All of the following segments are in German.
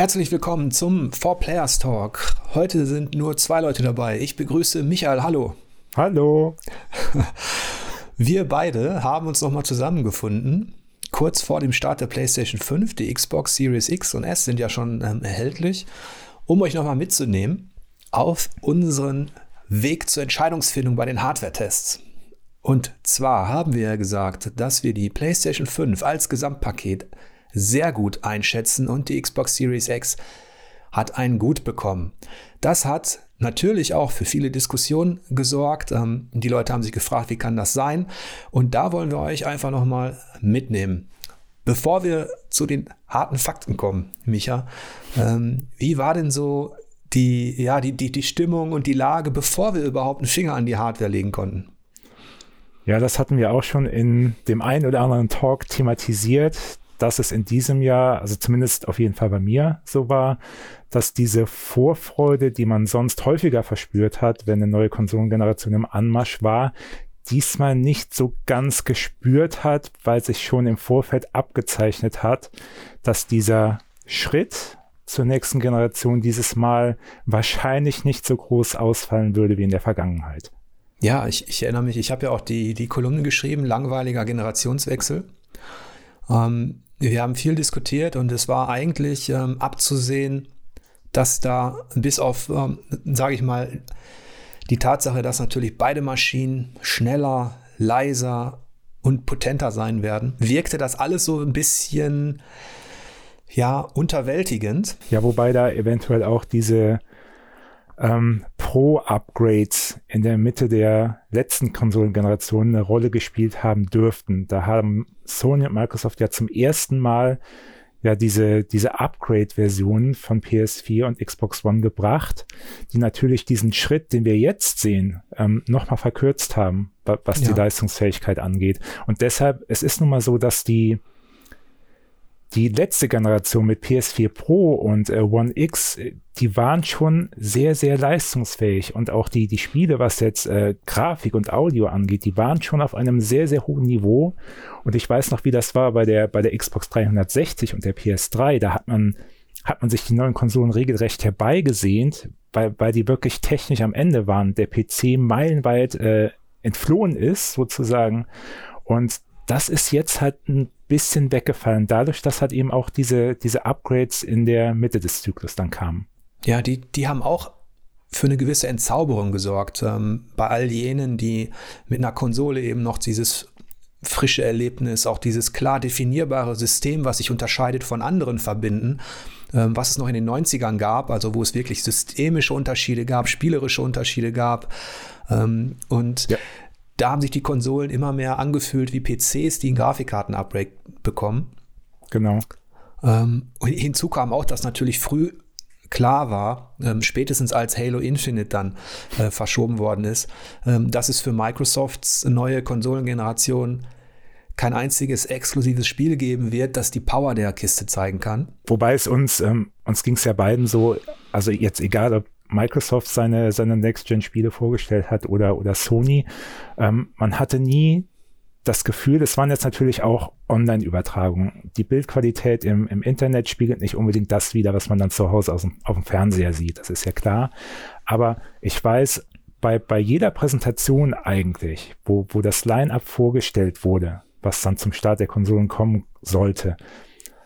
Herzlich willkommen zum Four Players Talk. Heute sind nur zwei Leute dabei. Ich begrüße Michael. Hallo. Hallo. Wir beide haben uns nochmal zusammengefunden. Kurz vor dem Start der PlayStation 5. Die Xbox Series X und S sind ja schon ähm, erhältlich. Um euch nochmal mitzunehmen auf unseren Weg zur Entscheidungsfindung bei den Hardware-Tests. Und zwar haben wir ja gesagt, dass wir die PlayStation 5 als Gesamtpaket sehr gut einschätzen und die Xbox Series X hat einen Gut bekommen. Das hat natürlich auch für viele Diskussionen gesorgt. Ähm, die Leute haben sich gefragt, wie kann das sein? Und da wollen wir euch einfach nochmal mitnehmen. Bevor wir zu den harten Fakten kommen, Micha, ähm, wie war denn so die, ja, die, die, die Stimmung und die Lage, bevor wir überhaupt einen Finger an die Hardware legen konnten? Ja, das hatten wir auch schon in dem einen oder anderen Talk thematisiert, dass es in diesem Jahr, also zumindest auf jeden Fall bei mir so war, dass diese Vorfreude, die man sonst häufiger verspürt hat, wenn eine neue Konsolengeneration im Anmarsch war, diesmal nicht so ganz gespürt hat, weil sich schon im Vorfeld abgezeichnet hat, dass dieser Schritt zur nächsten Generation dieses Mal wahrscheinlich nicht so groß ausfallen würde wie in der Vergangenheit. Ja, ich, ich erinnere mich, ich habe ja auch die, die Kolumne geschrieben, langweiliger Generationswechsel. Ähm, wir haben viel diskutiert und es war eigentlich ähm, abzusehen, dass da bis auf, ähm, sage ich mal, die Tatsache, dass natürlich beide Maschinen schneller, leiser und potenter sein werden, wirkte das alles so ein bisschen ja unterwältigend. Ja, wobei da eventuell auch diese ähm, Pro-Upgrades in der Mitte der letzten Konsolengeneration eine Rolle gespielt haben dürften. Da haben Sony und Microsoft ja zum ersten Mal ja diese, diese Upgrade-Versionen von PS4 und Xbox One gebracht, die natürlich diesen Schritt, den wir jetzt sehen, ähm, nochmal verkürzt haben, was ja. die Leistungsfähigkeit angeht. Und deshalb, es ist nun mal so, dass die die letzte Generation mit PS4 Pro und äh, One X, äh, die waren schon sehr, sehr leistungsfähig und auch die, die Spiele, was jetzt äh, Grafik und Audio angeht, die waren schon auf einem sehr, sehr hohen Niveau. Und ich weiß noch, wie das war bei der, bei der Xbox 360 und der PS3. Da hat man, hat man sich die neuen Konsolen regelrecht herbeigesehnt, weil, weil die wirklich technisch am Ende waren. Der PC meilenweit äh, entflohen ist, sozusagen. Und das ist jetzt halt ein bisschen weggefallen, dadurch, dass halt eben auch diese, diese Upgrades in der Mitte des Zyklus dann kamen. Ja, die, die haben auch für eine gewisse Entzauberung gesorgt. Ähm, bei all jenen, die mit einer Konsole eben noch dieses frische Erlebnis, auch dieses klar definierbare System, was sich unterscheidet von anderen verbinden, ähm, was es noch in den 90ern gab, also wo es wirklich systemische Unterschiede gab, spielerische Unterschiede gab. Ähm, und ja da haben sich die Konsolen immer mehr angefühlt wie PCs, die ein Grafikkarten-Upgrade bekommen. Genau. Ähm, hinzu kam auch, dass natürlich früh klar war, ähm, spätestens als Halo Infinite dann äh, verschoben worden ist, ähm, dass es für Microsofts neue Konsolengeneration kein einziges exklusives Spiel geben wird, das die Power der Kiste zeigen kann. Wobei es uns, ähm, uns ging es ja beiden so, also jetzt egal ob Microsoft seine, seine Next-Gen-Spiele vorgestellt hat oder, oder Sony. Ähm, man hatte nie das Gefühl, das waren jetzt natürlich auch Online-Übertragungen. Die Bildqualität im, im Internet spiegelt nicht unbedingt das wider, was man dann zu Hause aus dem, auf dem Fernseher sieht. Das ist ja klar. Aber ich weiß, bei, bei jeder Präsentation eigentlich, wo, wo das Line-Up vorgestellt wurde, was dann zum Start der Konsolen kommen sollte,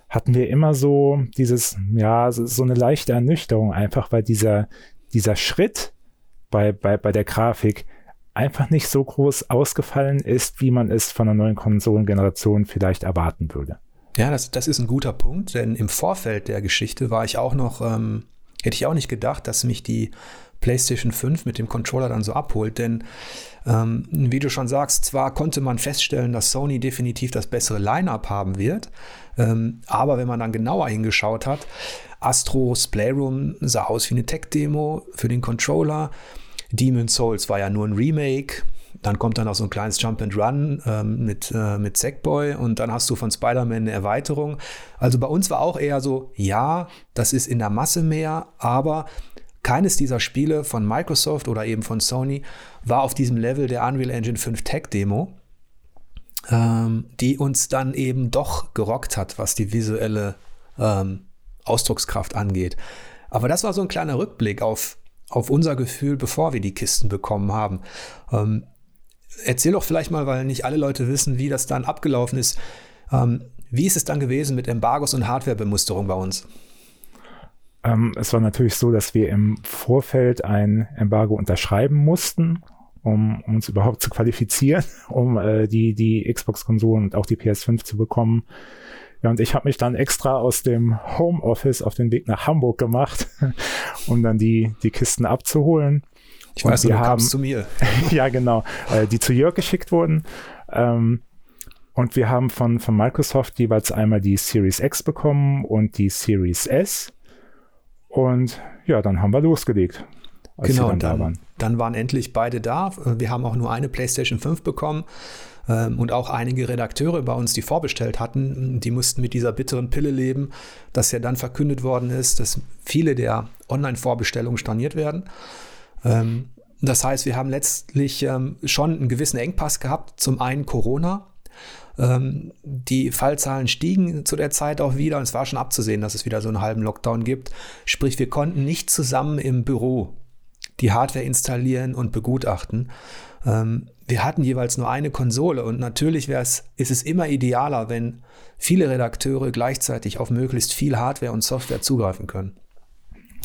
hatten wir immer so dieses, ja, so eine leichte Ernüchterung einfach, weil dieser, dieser Schritt bei, bei, bei der Grafik einfach nicht so groß ausgefallen ist, wie man es von einer neuen Konsolengeneration vielleicht erwarten würde. Ja, das, das ist ein guter Punkt, denn im Vorfeld der Geschichte war ich auch noch, ähm, hätte ich auch nicht gedacht, dass mich die PlayStation 5 mit dem Controller dann so abholt, denn ähm, wie du schon sagst, zwar konnte man feststellen, dass Sony definitiv das bessere Line-up haben wird, ähm, aber wenn man dann genauer hingeschaut hat, Astro's Playroom sah aus wie eine Tech-Demo für den Controller. Demon's Souls war ja nur ein Remake. Dann kommt dann auch so ein kleines Jump and Run ähm, mit, äh, mit und dann hast du von Spider-Man eine Erweiterung. Also bei uns war auch eher so, ja, das ist in der Masse mehr, aber keines dieser Spiele von Microsoft oder eben von Sony war auf diesem Level der Unreal Engine 5 Tech Demo, ähm, die uns dann eben doch gerockt hat, was die visuelle ähm, Ausdruckskraft angeht. Aber das war so ein kleiner Rückblick auf, auf unser Gefühl, bevor wir die Kisten bekommen haben. Ähm, erzähl doch vielleicht mal, weil nicht alle Leute wissen, wie das dann abgelaufen ist. Ähm, wie ist es dann gewesen mit Embargos und Hardwarebemusterung bei uns? Ähm, es war natürlich so, dass wir im Vorfeld ein Embargo unterschreiben mussten, um, uns überhaupt zu qualifizieren, um äh, die, die Xbox-Konsolen und auch die PS5 zu bekommen. Ja, und ich habe mich dann extra aus dem Homeoffice auf den Weg nach Hamburg gemacht, um dann die, die Kisten abzuholen. Ich weiß, und du haben, zu mir. ja, genau, äh, die zu Jörg geschickt wurden. Ähm, und wir haben von, von Microsoft jeweils einmal die Series X bekommen und die Series S. Und ja, dann haben wir losgelegt. genau, dann, da waren. dann waren endlich beide da. Wir haben auch nur eine PlayStation 5 bekommen ähm, und auch einige Redakteure bei uns, die vorbestellt hatten, die mussten mit dieser bitteren Pille leben, dass ja dann verkündet worden ist, dass viele der Online-Vorbestellungen storniert werden. Ähm, das heißt, wir haben letztlich ähm, schon einen gewissen Engpass gehabt. Zum einen Corona, die Fallzahlen stiegen zu der Zeit auch wieder und es war schon abzusehen, dass es wieder so einen halben Lockdown gibt. Sprich, wir konnten nicht zusammen im Büro die Hardware installieren und begutachten. Ähm, wir hatten jeweils nur eine Konsole und natürlich ist es immer idealer, wenn viele Redakteure gleichzeitig auf möglichst viel Hardware und Software zugreifen können.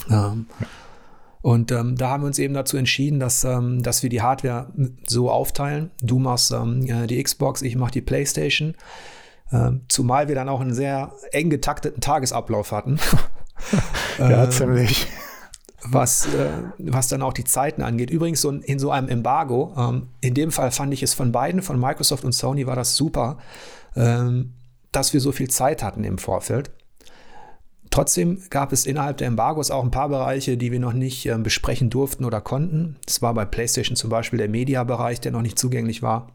Ähm, und ähm, da haben wir uns eben dazu entschieden, dass, ähm, dass wir die Hardware so aufteilen. Du machst ähm, die Xbox, ich mache die PlayStation. Ähm, zumal wir dann auch einen sehr eng getakteten Tagesablauf hatten. ja, ähm, ziemlich. Was, äh, was dann auch die Zeiten angeht. Übrigens, so in, so einem Embargo, ähm, in dem Fall fand ich es von beiden, von Microsoft und Sony, war das super, dass wir so viel Zeit hatten im Vorfeld. Trotzdem gab es innerhalb der Embargos auch ein paar Bereiche, die wir noch nicht äh, besprechen durften oder konnten. Das war bei PlayStation zum Beispiel der Media-Bereich, der noch nicht zugänglich war.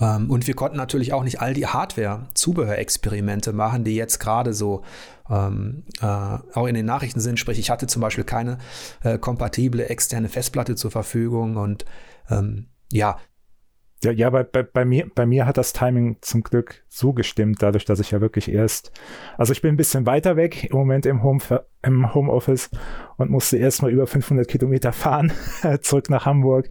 Ähm, und wir konnten natürlich auch nicht all die Hardware-Zubehörexperimente machen, die jetzt gerade so ähm, äh, auch in den Nachrichten sind. Sprich, ich hatte zum Beispiel keine äh, kompatible externe Festplatte zur Verfügung und ähm, ja, ja, ja bei, bei, bei, mir, bei mir hat das Timing zum Glück so gestimmt, dadurch, dass ich ja wirklich erst, also ich bin ein bisschen weiter weg im Moment im, Home, im Homeoffice und musste erst mal über 500 Kilometer fahren, zurück nach Hamburg.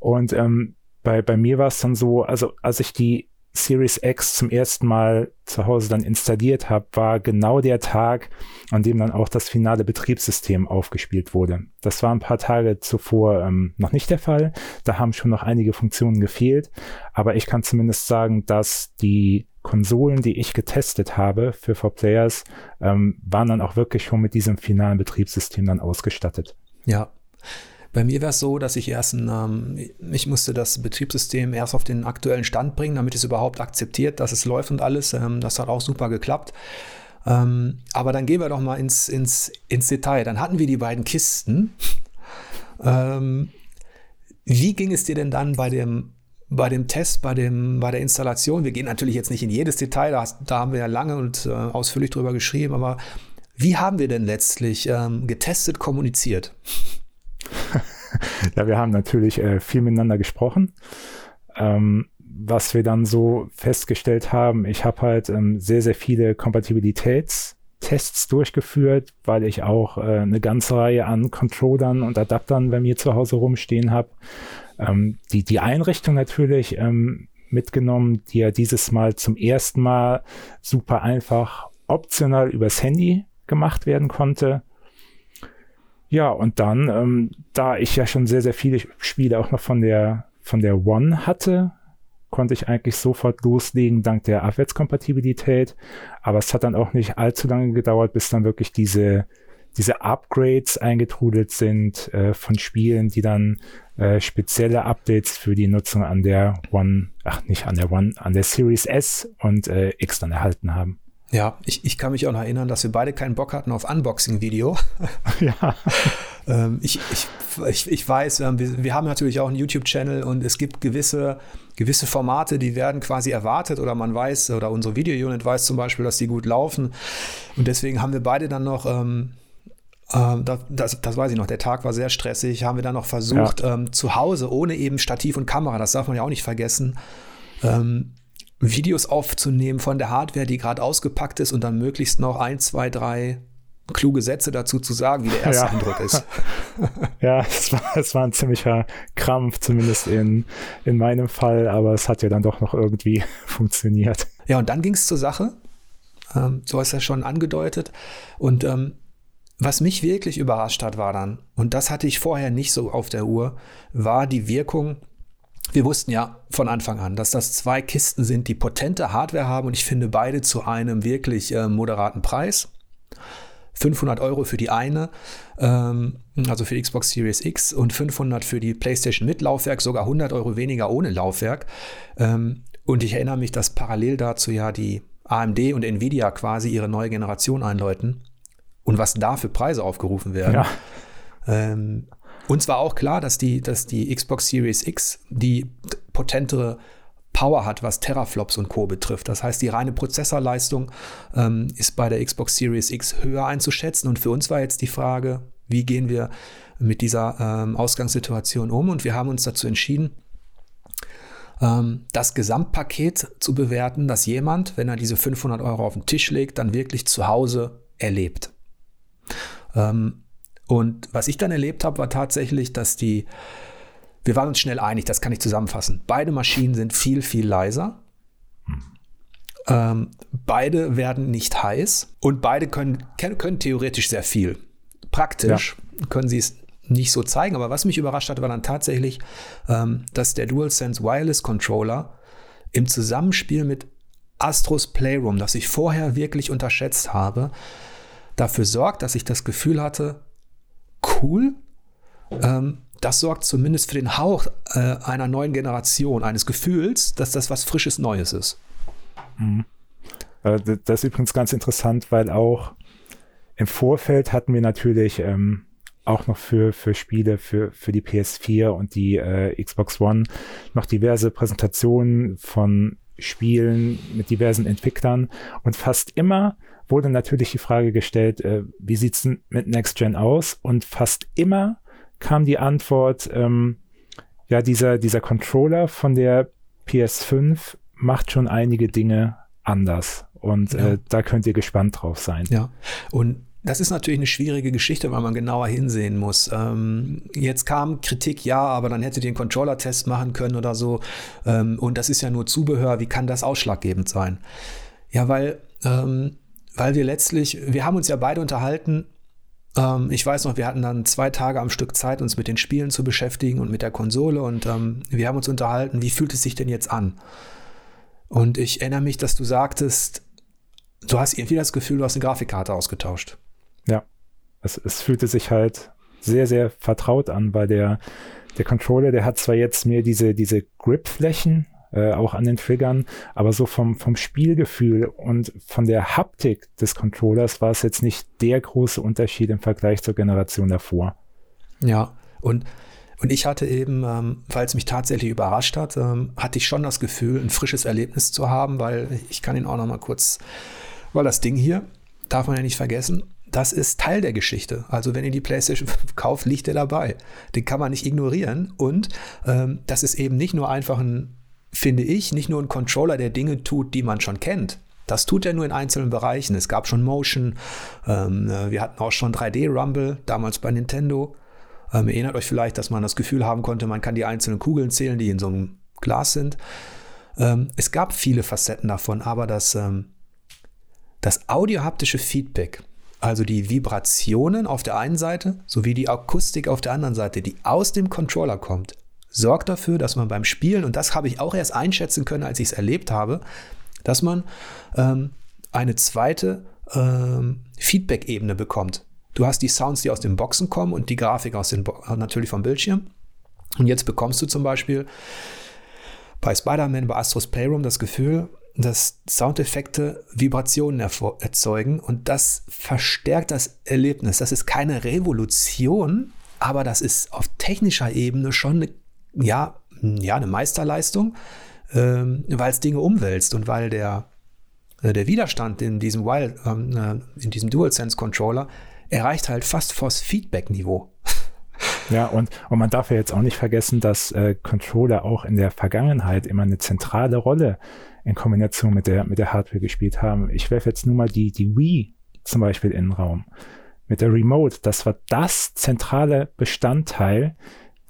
Und ähm, bei, bei mir war es dann so, also als ich die Series X zum ersten Mal zu Hause dann installiert habe, war genau der Tag, an dem dann auch das finale Betriebssystem aufgespielt wurde. Das war ein paar Tage zuvor ähm, noch nicht der Fall. Da haben schon noch einige Funktionen gefehlt. Aber ich kann zumindest sagen, dass die Konsolen, die ich getestet habe für 4Players, ähm, waren dann auch wirklich schon mit diesem finalen Betriebssystem dann ausgestattet. Ja, bei mir wäre es so, dass ich erst ein, ähm, ich musste das Betriebssystem erst auf den aktuellen Stand bringen, damit es überhaupt akzeptiert, dass es läuft und alles. Ähm, das hat auch super geklappt. Ähm, aber dann gehen wir doch mal ins, ins, ins Detail. Dann hatten wir die beiden Kisten. Ähm, wie ging es dir denn dann bei dem, bei dem Test, bei, dem, bei der Installation? Wir gehen natürlich jetzt nicht in jedes Detail, da, da haben wir ja lange und äh, ausführlich drüber geschrieben, aber wie haben wir denn letztlich ähm, getestet, kommuniziert? ja, wir haben natürlich äh, viel miteinander gesprochen. Ähm, was wir dann so festgestellt haben, ich habe halt ähm, sehr, sehr viele Kompatibilitätstests durchgeführt, weil ich auch äh, eine ganze Reihe an Controllern und Adaptern bei mir zu Hause rumstehen habe. Ähm, die, die Einrichtung natürlich ähm, mitgenommen, die ja dieses Mal zum ersten Mal super einfach optional übers Handy gemacht werden konnte. Ja, und dann, ähm, da ich ja schon sehr, sehr viele Spiele auch noch von der, von der One hatte, konnte ich eigentlich sofort loslegen, dank der Abwärtskompatibilität. Aber es hat dann auch nicht allzu lange gedauert, bis dann wirklich diese, diese Upgrades eingetrudelt sind äh, von Spielen, die dann äh, spezielle Updates für die Nutzung an der One, ach nicht an der One, an der Series S und äh, X dann erhalten haben. Ja, ich, ich kann mich auch noch erinnern, dass wir beide keinen Bock hatten auf Unboxing-Video. Ja. ähm, ich, ich, ich, ich weiß, ähm, wir, wir haben natürlich auch einen YouTube-Channel und es gibt gewisse, gewisse Formate, die werden quasi erwartet oder man weiß, oder unsere Video-Unit weiß zum Beispiel, dass die gut laufen. Und deswegen haben wir beide dann noch. Ähm, ähm, das, das, das, weiß ich noch, der Tag war sehr stressig. Haben wir dann noch versucht, ja. ähm, zu Hause, ohne eben Stativ und Kamera, das darf man ja auch nicht vergessen, ähm, Videos aufzunehmen von der Hardware, die gerade ausgepackt ist und dann möglichst noch ein, zwei, drei kluge Sätze dazu zu sagen, wie der erste ja. Eindruck ist. ja, es war, es war ein ziemlicher Krampf, zumindest in, in meinem Fall, aber es hat ja dann doch noch irgendwie funktioniert. Ja, und dann ging es zur Sache. Ähm, so hast du ja schon angedeutet. Und ähm, was mich wirklich überrascht hat, war dann, und das hatte ich vorher nicht so auf der Uhr, war die Wirkung. Wir wussten ja von Anfang an, dass das zwei Kisten sind, die potente Hardware haben und ich finde beide zu einem wirklich äh, moderaten Preis. 500 Euro für die eine, ähm, also für die Xbox Series X und 500 für die PlayStation mit Laufwerk, sogar 100 Euro weniger ohne Laufwerk. Ähm, und ich erinnere mich, dass parallel dazu ja die AMD und Nvidia quasi ihre neue Generation einläuten und was da für Preise aufgerufen werden. Ja. Ähm, uns war auch klar, dass die, dass die Xbox Series X die potentere Power hat, was Teraflops und Co. betrifft. Das heißt, die reine Prozessorleistung ähm, ist bei der Xbox Series X höher einzuschätzen. Und für uns war jetzt die Frage, wie gehen wir mit dieser ähm, Ausgangssituation um? Und wir haben uns dazu entschieden, ähm, das Gesamtpaket zu bewerten, das jemand, wenn er diese 500 Euro auf den Tisch legt, dann wirklich zu Hause erlebt. Ähm, und was ich dann erlebt habe, war tatsächlich, dass die wir waren uns schnell einig, das kann ich zusammenfassen. Beide Maschinen sind viel, viel leiser. Ähm, beide werden nicht heiß und beide können, können theoretisch sehr viel. Praktisch ja. können sie es nicht so zeigen, aber was mich überrascht hat, war dann tatsächlich, ähm, dass der DualSense Wireless Controller im Zusammenspiel mit Astros Playroom, das ich vorher wirklich unterschätzt habe, dafür sorgt, dass ich das Gefühl hatte, cool, ähm, das sorgt zumindest für den Hauch äh, einer neuen Generation, eines Gefühls, dass das was Frisches Neues ist. Mhm. Äh, das ist übrigens ganz interessant, weil auch im Vorfeld hatten wir natürlich ähm, auch noch für, für Spiele für, für die PS4 und die äh, Xbox One noch diverse Präsentationen von Spielen mit diversen Entwicklern und fast immer wurde natürlich die Frage gestellt, äh, wie sieht's denn mit Next Gen aus? Und fast immer kam die Antwort, ähm, ja, dieser, dieser Controller von der PS5 macht schon einige Dinge anders. Und ja. äh, da könnt ihr gespannt drauf sein. Ja, und das ist natürlich eine schwierige Geschichte, weil man genauer hinsehen muss. Ähm, jetzt kam Kritik, ja, aber dann hättet ihr den Controller-Test machen können oder so. Ähm, und das ist ja nur Zubehör. Wie kann das ausschlaggebend sein? Ja, weil, ähm, weil wir letztlich, wir haben uns ja beide unterhalten, ähm, ich weiß noch, wir hatten dann zwei Tage am Stück Zeit, uns mit den Spielen zu beschäftigen und mit der Konsole und ähm, wir haben uns unterhalten, wie fühlt es sich denn jetzt an? Und ich erinnere mich, dass du sagtest, du hast irgendwie das Gefühl, du hast eine Grafikkarte ausgetauscht. Ja, es, es fühlte sich halt sehr, sehr vertraut an, weil der, der Controller, der hat zwar jetzt mehr diese, diese Grip-Flächen, äh, auch an den Triggern, aber so vom, vom Spielgefühl und von der Haptik des Controllers war es jetzt nicht der große Unterschied im Vergleich zur Generation davor. Ja, und und ich hatte eben, ähm, weil es mich tatsächlich überrascht hat, ähm, hatte ich schon das Gefühl, ein frisches Erlebnis zu haben, weil ich kann ihn auch noch mal kurz, weil das Ding hier, darf man ja nicht vergessen, das ist Teil der Geschichte. Also wenn ihr die PlayStation 5 kauft, liegt er dabei. Den kann man nicht ignorieren. Und ähm, das ist eben nicht nur einfach ein finde ich, nicht nur ein Controller, der Dinge tut, die man schon kennt. Das tut er nur in einzelnen Bereichen. Es gab schon Motion, ähm, äh, wir hatten auch schon 3D-Rumble, damals bei Nintendo. Ähm, erinnert euch vielleicht, dass man das Gefühl haben konnte, man kann die einzelnen Kugeln zählen, die in so einem Glas sind. Ähm, es gab viele Facetten davon, aber das, ähm, das audiohaptische Feedback, also die Vibrationen auf der einen Seite sowie die Akustik auf der anderen Seite, die aus dem Controller kommt, sorgt dafür, dass man beim Spielen, und das habe ich auch erst einschätzen können, als ich es erlebt habe, dass man ähm, eine zweite ähm, Feedback-Ebene bekommt. Du hast die Sounds, die aus den Boxen kommen und die Grafik aus den Bo natürlich vom Bildschirm. Und jetzt bekommst du zum Beispiel bei Spider-Man, bei Astros Playroom das Gefühl, dass Soundeffekte Vibrationen erzeugen und das verstärkt das Erlebnis. Das ist keine Revolution, aber das ist auf technischer Ebene schon eine ja, ja, eine Meisterleistung, ähm, weil es Dinge umwälzt und weil der, äh, der Widerstand in diesem, Wild, ähm, äh, in diesem DualSense Controller erreicht halt fast Force Feedback Niveau. Ja, und, und man darf ja jetzt auch nicht vergessen, dass äh, Controller auch in der Vergangenheit immer eine zentrale Rolle in Kombination mit der, mit der Hardware gespielt haben. Ich werfe jetzt nur mal die, die Wii zum Beispiel in den Raum. Mit der Remote, das war das zentrale Bestandteil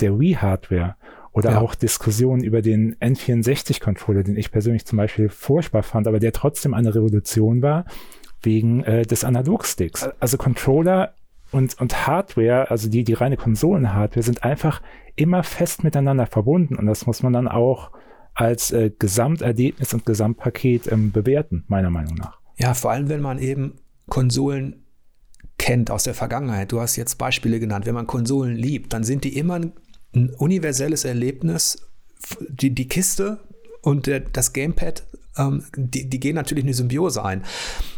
der Wii-Hardware. Oder ja. auch Diskussionen über den N64-Controller, den ich persönlich zum Beispiel furchtbar fand, aber der trotzdem eine Revolution war, wegen äh, des Analogsticks. Also Controller und, und Hardware, also die, die reine Konsolen-Hardware, sind einfach immer fest miteinander verbunden. Und das muss man dann auch als äh, Gesamterlebnis und Gesamtpaket ähm, bewerten, meiner Meinung nach. Ja, vor allem, wenn man eben Konsolen kennt aus der Vergangenheit. Du hast jetzt Beispiele genannt. Wenn man Konsolen liebt, dann sind die immer ein, ein universelles Erlebnis. Die, die Kiste und der, das Gamepad ähm, die, die gehen natürlich eine Symbiose ein.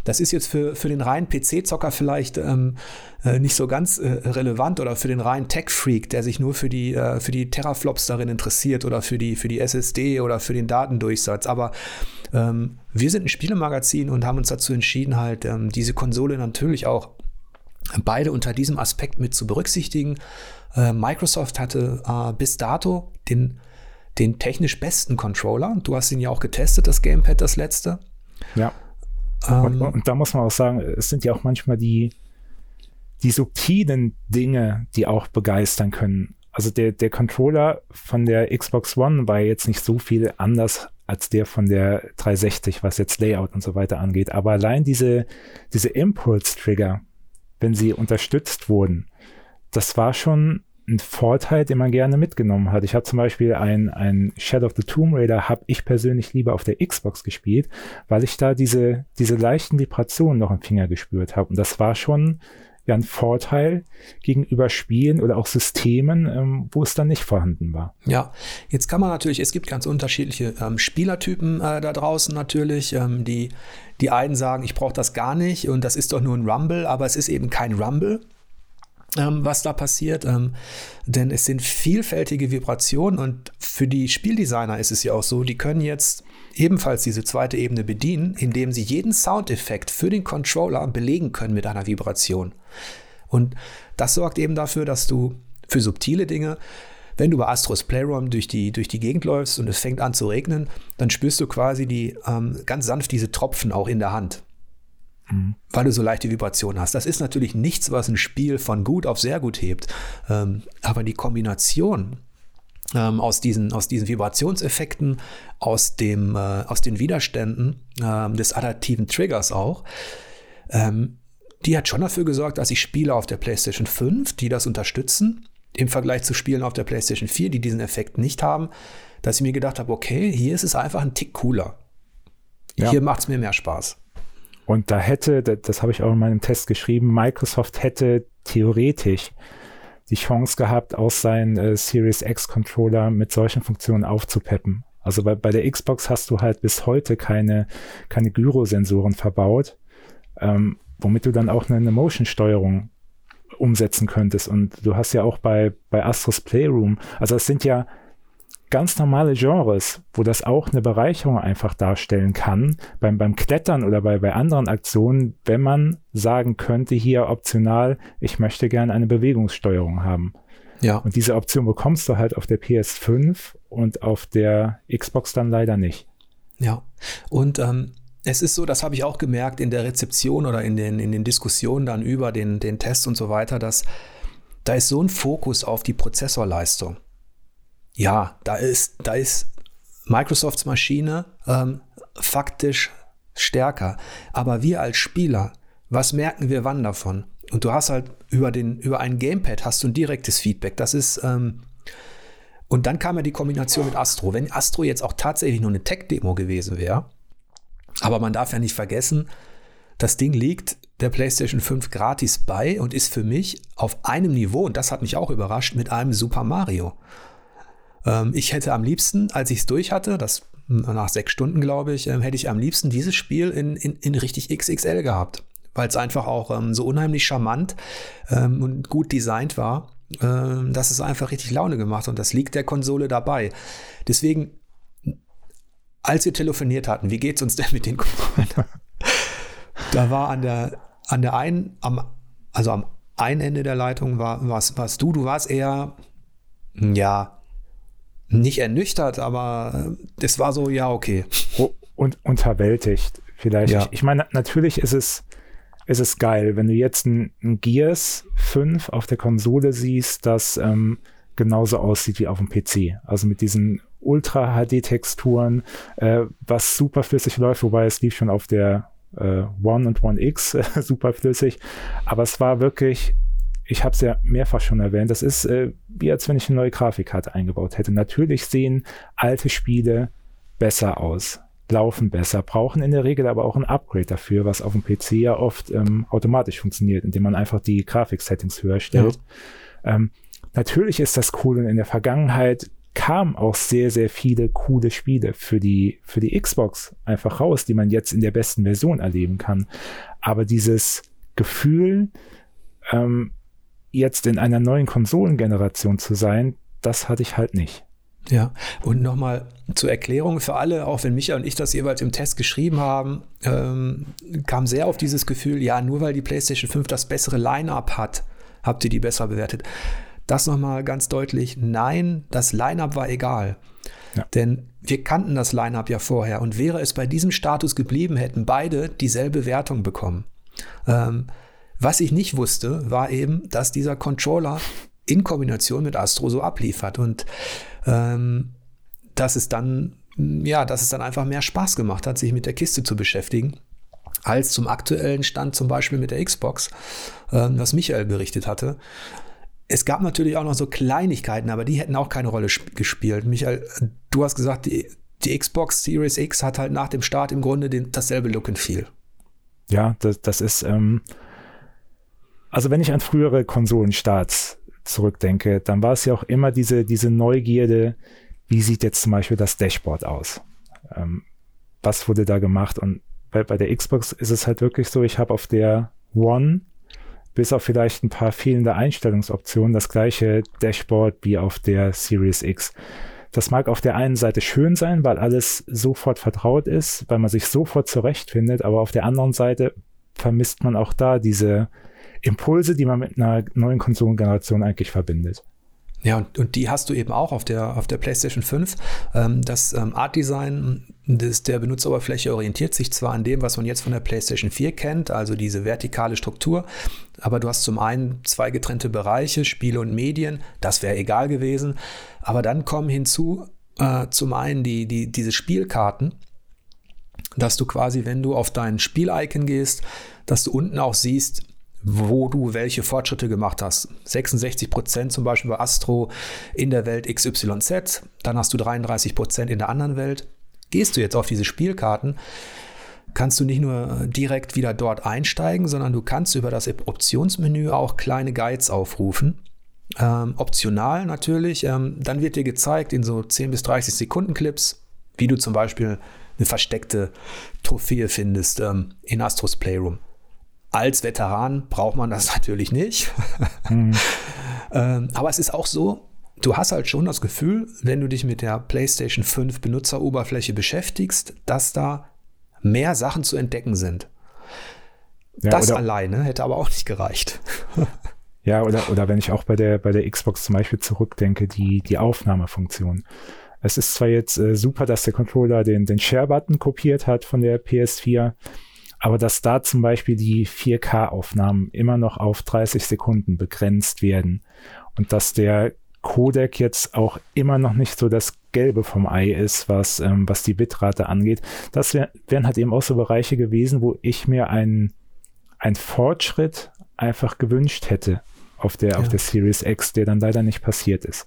Das ist jetzt für, für den reinen PC-Zocker vielleicht ähm, äh, nicht so ganz äh, relevant oder für den reinen Tech-Freak, der sich nur für die, äh, für die Teraflops darin interessiert oder für die, für die SSD oder für den Datendurchsatz. Aber ähm, wir sind ein Spielemagazin und haben uns dazu entschieden, halt ähm, diese Konsole natürlich auch beide unter diesem Aspekt mit zu berücksichtigen. Äh, Microsoft hatte äh, bis dato den den technisch besten Controller. Du hast ihn ja auch getestet, das Gamepad, das letzte. Ja. Ähm, und, und, da muss man auch sagen, es sind ja auch manchmal die, die subtilen Dinge, die auch begeistern können. Also der, der Controller von der Xbox One war jetzt nicht so viel anders als der von der 360, was jetzt Layout und so weiter angeht. Aber allein diese, diese Impulse-Trigger, wenn sie unterstützt wurden, das war schon ein Vorteil, den man gerne mitgenommen hat. Ich habe zum Beispiel ein, ein Shadow of the Tomb Raider, habe ich persönlich lieber auf der Xbox gespielt, weil ich da diese, diese leichten Vibrationen noch im Finger gespürt habe. Und das war schon ja ein Vorteil gegenüber Spielen oder auch Systemen, ähm, wo es dann nicht vorhanden war. Ja, jetzt kann man natürlich, es gibt ganz unterschiedliche ähm, Spielertypen äh, da draußen natürlich, ähm, die, die einen sagen, ich brauche das gar nicht und das ist doch nur ein Rumble, aber es ist eben kein Rumble was da passiert, ähm, denn es sind vielfältige Vibrationen und für die Spieldesigner ist es ja auch so, die können jetzt ebenfalls diese zweite Ebene bedienen, indem sie jeden Soundeffekt für den Controller belegen können mit einer Vibration. Und das sorgt eben dafür, dass du für subtile Dinge wenn du bei Astros Playroom durch die, durch die Gegend läufst und es fängt an zu regnen, dann spürst du quasi die ähm, ganz sanft diese Tropfen auch in der Hand mhm. weil du so leichte Vibrationen hast. Das ist natürlich nichts, was ein Spiel von gut auf sehr gut hebt. Ähm, aber die Kombination ähm, aus, diesen, aus diesen Vibrationseffekten, aus, dem, äh, aus den Widerständen ähm, des adaptiven Triggers auch, ähm, die hat schon dafür gesorgt, dass ich Spiele auf der PlayStation 5, die das unterstützen, im Vergleich zu Spielen auf der PlayStation 4, die diesen Effekt nicht haben, dass ich mir gedacht habe, okay, hier ist es einfach ein Tick cooler. Ja. Hier macht es mir mehr Spaß. Und da hätte, das habe ich auch in meinem Test geschrieben, Microsoft hätte theoretisch die Chance gehabt, aus seinen äh, Series X Controller mit solchen Funktionen aufzupeppen. Also bei, bei der Xbox hast du halt bis heute keine, keine Gyrosensoren verbaut, ähm, womit du dann auch eine, Motion-Steuerung umsetzen könntest. Und du hast ja auch bei, bei Astros Playroom, also es sind ja ganz normale Genres, wo das auch eine Bereicherung einfach darstellen kann, beim, beim Klettern oder bei, bei anderen Aktionen, wenn man sagen könnte, hier optional, ich möchte gerne eine Bewegungssteuerung haben. Ja. Und diese Option bekommst du halt auf der PS5 und auf der Xbox dann leider nicht. Ja. Und ähm, es ist so, das habe ich auch gemerkt in der Rezeption oder in den, in den Diskussionen dann über den, den Test und so weiter, dass da ist so ein Fokus auf die Prozessorleistung ja, da ist, da ist Microsofts Maschine ähm, faktisch stärker. Aber wir als Spieler, was merken wir wann davon? Und du hast halt über, den, über ein Gamepad hast du ein direktes Feedback. Das ist, ähm, und dann kam ja die Kombination mit Astro. Wenn Astro jetzt auch tatsächlich nur eine Tech-Demo gewesen wäre, aber man darf ja nicht vergessen, das Ding liegt der PlayStation 5 gratis bei und ist für mich auf einem Niveau, und das hat mich auch überrascht, mit einem Super Mario. Ähm, ich hätte am liebsten, als ich es durch hatte, das nach sechs Stunden, glaube ich, ähm, hätte ich am liebsten dieses Spiel in, in, in richtig XXL gehabt, weil es einfach auch ähm, so unheimlich charmant ähm, und gut designt war, ähm, dass es einfach richtig Laune gemacht und das liegt der Konsole dabei. Deswegen, als wir telefoniert hatten, wie geht es uns denn mit den Konsolen? da war an der, an der einen, am, also am einen Ende der Leitung war, warst, warst du, du warst eher, ja, nicht ernüchtert, aber das war so, ja, okay. und unterwältigt. Vielleicht. Ja. Ich, ich meine, natürlich ist es, ist es geil, wenn du jetzt ein, ein Gears 5 auf der Konsole siehst, das ähm, genauso aussieht wie auf dem PC. Also mit diesen Ultra-HD-Texturen, äh, was super flüssig läuft, wobei es lief schon auf der äh, One und One X äh, super flüssig. Aber es war wirklich, ich habe es ja mehrfach schon erwähnt, das ist äh, wie als wenn ich eine neue Grafikkarte eingebaut hätte. Natürlich sehen alte Spiele besser aus, laufen besser, brauchen in der Regel aber auch ein Upgrade dafür, was auf dem PC ja oft ähm, automatisch funktioniert, indem man einfach die Grafik-Settings höher stellt. Ja. Ähm, natürlich ist das cool und in der Vergangenheit kamen auch sehr, sehr viele coole Spiele für die, für die Xbox einfach raus, die man jetzt in der besten Version erleben kann. Aber dieses Gefühl, ähm, jetzt in einer neuen Konsolengeneration zu sein, das hatte ich halt nicht. Ja, und nochmal zur Erklärung für alle, auch wenn Micha und ich das jeweils im Test geschrieben haben, ähm, kam sehr auf dieses Gefühl, ja, nur weil die PlayStation 5 das bessere Line-up hat, habt ihr die besser bewertet. Das nochmal ganz deutlich, nein, das Line-up war egal. Ja. Denn wir kannten das Line-up ja vorher und wäre es bei diesem Status geblieben, hätten beide dieselbe Wertung bekommen. Ähm, was ich nicht wusste, war eben, dass dieser Controller in Kombination mit Astro so abliefert und ähm, dass es dann, ja, dass es dann einfach mehr Spaß gemacht hat, sich mit der Kiste zu beschäftigen als zum aktuellen Stand zum Beispiel mit der Xbox, äh, was Michael berichtet hatte. Es gab natürlich auch noch so Kleinigkeiten, aber die hätten auch keine Rolle gespielt. Michael, du hast gesagt, die, die, Xbox Series X hat halt nach dem Start im Grunde den, dasselbe Look and Feel. Ja, das, das ist, ähm, also wenn ich an frühere Konsolenstarts zurückdenke, dann war es ja auch immer diese, diese Neugierde, wie sieht jetzt zum Beispiel das Dashboard aus? Ähm, was wurde da gemacht? Und bei, bei der Xbox ist es halt wirklich so, ich habe auf der One bis auf vielleicht ein paar fehlende Einstellungsoptionen das gleiche Dashboard wie auf der Series X. Das mag auf der einen Seite schön sein, weil alles sofort vertraut ist, weil man sich sofort zurechtfindet, aber auf der anderen Seite vermisst man auch da diese Impulse, die man mit einer neuen Konsolengeneration eigentlich verbindet. Ja, und, und die hast du eben auch auf der, auf der PlayStation 5. Ähm, das ähm, Art-Design der Benutzeroberfläche orientiert sich zwar an dem, was man jetzt von der PlayStation 4 kennt, also diese vertikale Struktur, aber du hast zum einen zwei getrennte Bereiche, Spiele und Medien, das wäre egal gewesen. Aber dann kommen hinzu äh, zum einen die, die, diese Spielkarten, dass du quasi, wenn du auf dein Spiel-Icon gehst, dass du unten auch siehst, wo du welche Fortschritte gemacht hast. 66 Prozent zum Beispiel bei Astro in der Welt XYZ, dann hast du 33 Prozent in der anderen Welt. Gehst du jetzt auf diese Spielkarten, kannst du nicht nur direkt wieder dort einsteigen, sondern du kannst über das Optionsmenü auch kleine Guides aufrufen. Ähm, optional natürlich. Ähm, dann wird dir gezeigt in so 10 bis 30 Sekunden Clips, wie du zum Beispiel eine versteckte Trophäe findest ähm, in Astros Playroom. Als Veteran braucht man das natürlich nicht. Mhm. ähm, aber es ist auch so, du hast halt schon das Gefühl, wenn du dich mit der PlayStation 5 Benutzeroberfläche beschäftigst, dass da mehr Sachen zu entdecken sind. Ja, das alleine hätte aber auch nicht gereicht. ja, oder, oder wenn ich auch bei der, bei der Xbox zum Beispiel zurückdenke, die, die Aufnahmefunktion. Es ist zwar jetzt äh, super, dass der Controller den, den Share-Button kopiert hat von der PS4, aber dass da zum Beispiel die 4K-Aufnahmen immer noch auf 30 Sekunden begrenzt werden und dass der Codec jetzt auch immer noch nicht so das Gelbe vom Ei ist, was, ähm, was die Bitrate angeht. Das wär, wären halt eben auch so Bereiche gewesen, wo ich mir einen, einen Fortschritt einfach gewünscht hätte auf der, ja. auf der Series X, der dann leider nicht passiert ist.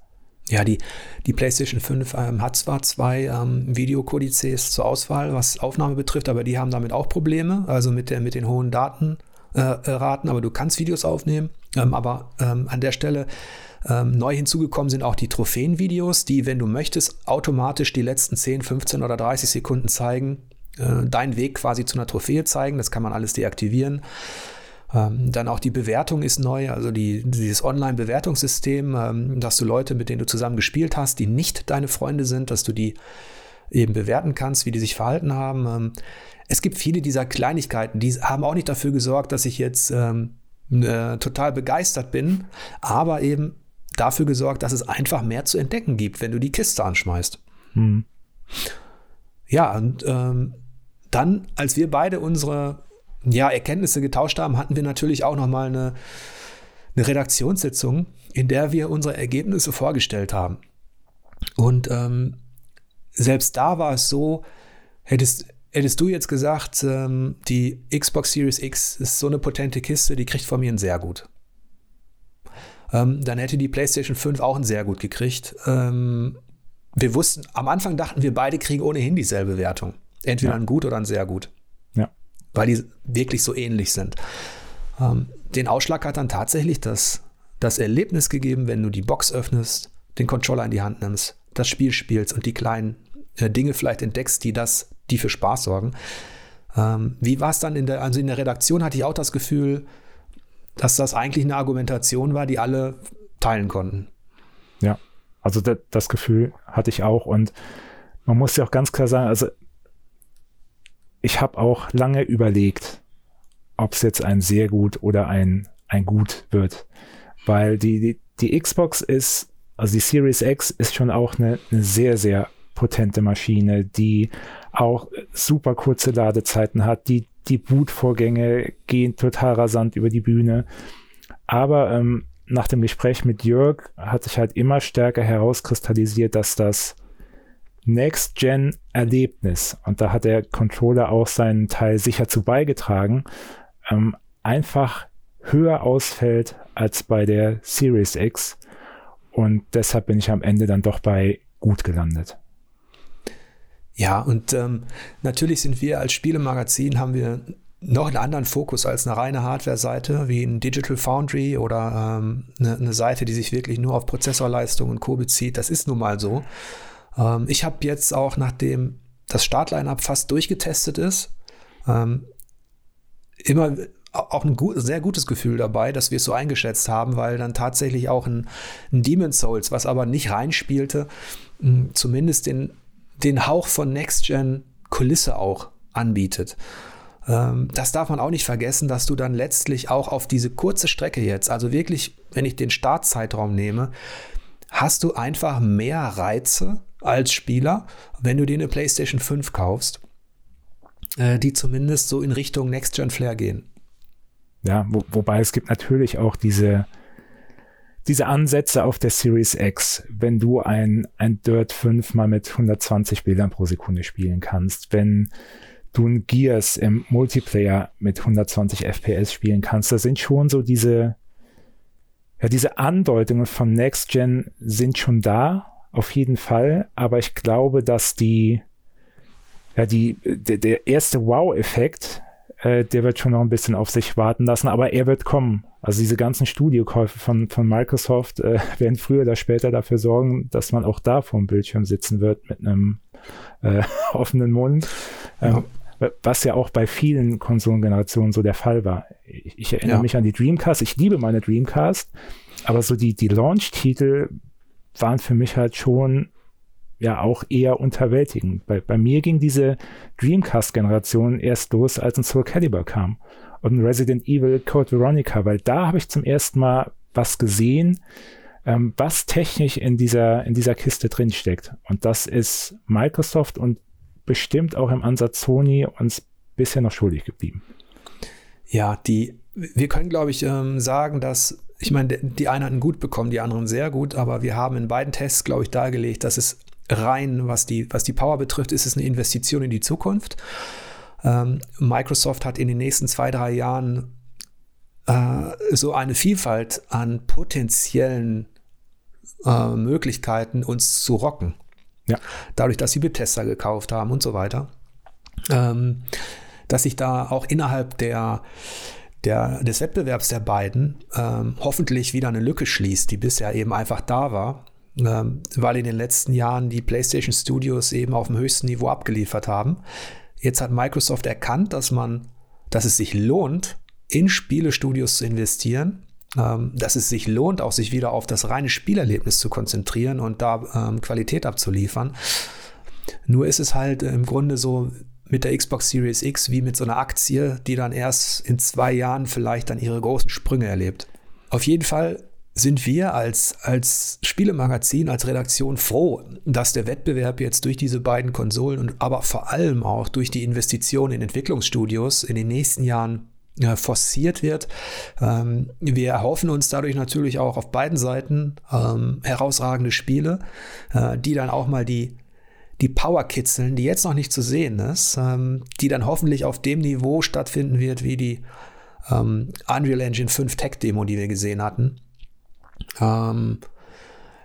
Ja, die, die PlayStation 5 ähm, hat zwar zwei ähm, Videokodizes zur Auswahl, was Aufnahme betrifft, aber die haben damit auch Probleme, also mit, der, mit den hohen Datenraten, äh, aber du kannst Videos aufnehmen. Ähm, aber ähm, an der Stelle ähm, neu hinzugekommen sind auch die Trophäenvideos, die, wenn du möchtest, automatisch die letzten 10, 15 oder 30 Sekunden zeigen, äh, deinen Weg quasi zu einer Trophäe zeigen. Das kann man alles deaktivieren. Ähm, dann auch die Bewertung ist neu, also die, dieses Online-Bewertungssystem, ähm, dass du Leute, mit denen du zusammen gespielt hast, die nicht deine Freunde sind, dass du die eben bewerten kannst, wie die sich verhalten haben. Ähm, es gibt viele dieser Kleinigkeiten, die haben auch nicht dafür gesorgt, dass ich jetzt ähm, äh, total begeistert bin, aber eben dafür gesorgt, dass es einfach mehr zu entdecken gibt, wenn du die Kiste anschmeißt. Hm. Ja, und ähm, dann, als wir beide unsere ja, Erkenntnisse getauscht haben, hatten wir natürlich auch nochmal eine, eine Redaktionssitzung, in der wir unsere Ergebnisse vorgestellt haben. Und ähm, selbst da war es so, hättest, hättest du jetzt gesagt, ähm, die Xbox Series X ist so eine potente Kiste, die kriegt von mir ein sehr gut. Ähm, dann hätte die PlayStation 5 auch ein sehr gut gekriegt. Ähm, wir wussten, am Anfang dachten wir, beide kriegen ohnehin dieselbe Wertung. Entweder ja. ein gut oder ein sehr gut. Weil die wirklich so ähnlich sind. Ähm, den Ausschlag hat dann tatsächlich das, das Erlebnis gegeben, wenn du die Box öffnest, den Controller in die Hand nimmst, das Spiel spielst und die kleinen äh, Dinge vielleicht entdeckst, die das, die für Spaß sorgen. Ähm, wie war es dann in der, also in der Redaktion hatte ich auch das Gefühl, dass das eigentlich eine Argumentation war, die alle teilen konnten. Ja, also das, das Gefühl hatte ich auch und man muss ja auch ganz klar sagen, also ich habe auch lange überlegt, ob es jetzt ein sehr gut oder ein, ein gut wird. Weil die, die, die Xbox ist, also die Series X ist schon auch eine, eine sehr, sehr potente Maschine, die auch super kurze Ladezeiten hat, die, die Bootvorgänge gehen total rasant über die Bühne. Aber ähm, nach dem Gespräch mit Jörg hat sich halt immer stärker herauskristallisiert, dass das Next-Gen-Erlebnis, und da hat der Controller auch seinen Teil sicher zu beigetragen, ähm, einfach höher ausfällt als bei der Series X. Und deshalb bin ich am Ende dann doch bei gut gelandet. Ja, und ähm, natürlich sind wir als Spielemagazin, haben wir noch einen anderen Fokus als eine reine Hardware-Seite, wie ein Digital Foundry oder ähm, eine, eine, Seite, die sich wirklich nur auf Prozessorleistung und Co. bezieht. Das ist nun mal so. Ähm, ich habe jetzt auch, nachdem das Startline-Up fast durchgetestet ist, ähm, immer auch ein gut, sehr gutes Gefühl dabei, dass wir es so eingeschätzt haben, weil dann tatsächlich auch ein, ein Demon's Souls, was aber nicht reinspielte, zumindest den, den Hauch von Next-Gen-Kulisse auch anbietet. Ähm, das darf man auch nicht vergessen, dass du dann letztlich auch auf diese kurze Strecke jetzt, also wirklich, wenn ich den Startzeitraum nehme, hast du einfach mehr Reize als Spieler, wenn du dir eine PlayStation 5 kaufst, äh, die zumindest so in Richtung Next-Gen-Flair gehen. Ja, wo, wobei es gibt natürlich auch diese, diese Ansätze auf der Series X, wenn du ein, ein Dirt 5 mal mit 120 Bildern pro Sekunde spielen kannst, wenn du ein Gears im Multiplayer mit 120 FPS spielen kannst. Das sind schon so diese, ja, diese Andeutungen von Next Gen sind schon da, auf jeden Fall. Aber ich glaube, dass die, ja, die, der, der erste Wow-Effekt, äh, der wird schon noch ein bisschen auf sich warten lassen, aber er wird kommen. Also diese ganzen Studiokäufe von, von Microsoft äh, werden früher oder später dafür sorgen, dass man auch da vor dem Bildschirm sitzen wird mit einem äh, offenen Mund. Ähm, ja was ja auch bei vielen Konsolengenerationen so der Fall war. Ich, ich erinnere ja. mich an die Dreamcast, ich liebe meine Dreamcast, aber so die, die Launch-Titel waren für mich halt schon ja auch eher unterwältigend. Bei, bei mir ging diese Dreamcast-Generation erst los, als ein Soul Calibur kam und ein Resident Evil Code Veronica, weil da habe ich zum ersten Mal was gesehen, ähm, was technisch in dieser, in dieser Kiste drinsteckt. Und das ist Microsoft und bestimmt auch im Ansatz Sony uns bisher noch schuldig geblieben. Ja, die, wir können, glaube ich, ähm, sagen, dass, ich meine, die einen hatten gut bekommen, die anderen sehr gut, aber wir haben in beiden Tests, glaube ich, dargelegt, dass es rein, was die, was die Power betrifft, ist es eine Investition in die Zukunft. Ähm, Microsoft hat in den nächsten zwei, drei Jahren äh, so eine Vielfalt an potenziellen äh, Möglichkeiten, uns zu rocken. Ja. Dadurch, dass sie Bethesda gekauft haben und so weiter. Ähm, dass sich da auch innerhalb der, der, des Wettbewerbs der beiden ähm, hoffentlich wieder eine Lücke schließt, die bisher eben einfach da war, ähm, weil in den letzten Jahren die PlayStation Studios eben auf dem höchsten Niveau abgeliefert haben. Jetzt hat Microsoft erkannt, dass man, dass es sich lohnt, in Spielestudios zu investieren ähm, dass es sich lohnt, auch sich wieder auf das reine Spielerlebnis zu konzentrieren und da ähm, Qualität abzuliefern. Nur ist es halt im Grunde so mit der Xbox Series X wie mit so einer Aktie, die dann erst in zwei Jahren vielleicht dann ihre großen Sprünge erlebt. Auf jeden Fall sind wir als, als Spielemagazin, als Redaktion froh, dass der Wettbewerb jetzt durch diese beiden Konsolen und aber vor allem auch durch die Investitionen in Entwicklungsstudios in den nächsten Jahren äh, forciert wird. Ähm, wir erhoffen uns dadurch natürlich auch auf beiden Seiten ähm, herausragende Spiele, äh, die dann auch mal die die Power kitzeln, die jetzt noch nicht zu sehen ist, ähm, die dann hoffentlich auf dem Niveau stattfinden wird, wie die ähm, Unreal Engine 5 Tech Demo, die wir gesehen hatten. Ähm,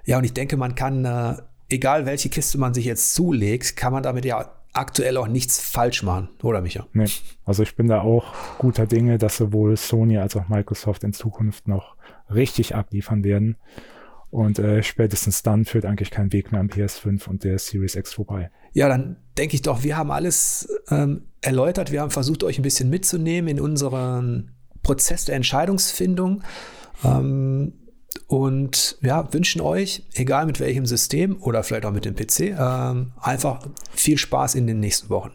ja, und ich denke, man kann, äh, egal welche Kiste man sich jetzt zulegt, kann man damit ja aktuell auch nichts falsch machen, oder Micha? Nee, also ich bin da auch guter Dinge, dass sowohl Sony als auch Microsoft in Zukunft noch richtig abliefern werden. Und äh, spätestens dann führt eigentlich kein Weg mehr am PS5 und der Series X vorbei. Ja, dann denke ich doch, wir haben alles ähm, erläutert. Wir haben versucht, euch ein bisschen mitzunehmen in unseren Prozess der Entscheidungsfindung. Ähm, und ja, wünschen euch, egal mit welchem System oder vielleicht auch mit dem PC, ähm, einfach viel Spaß in den nächsten Wochen.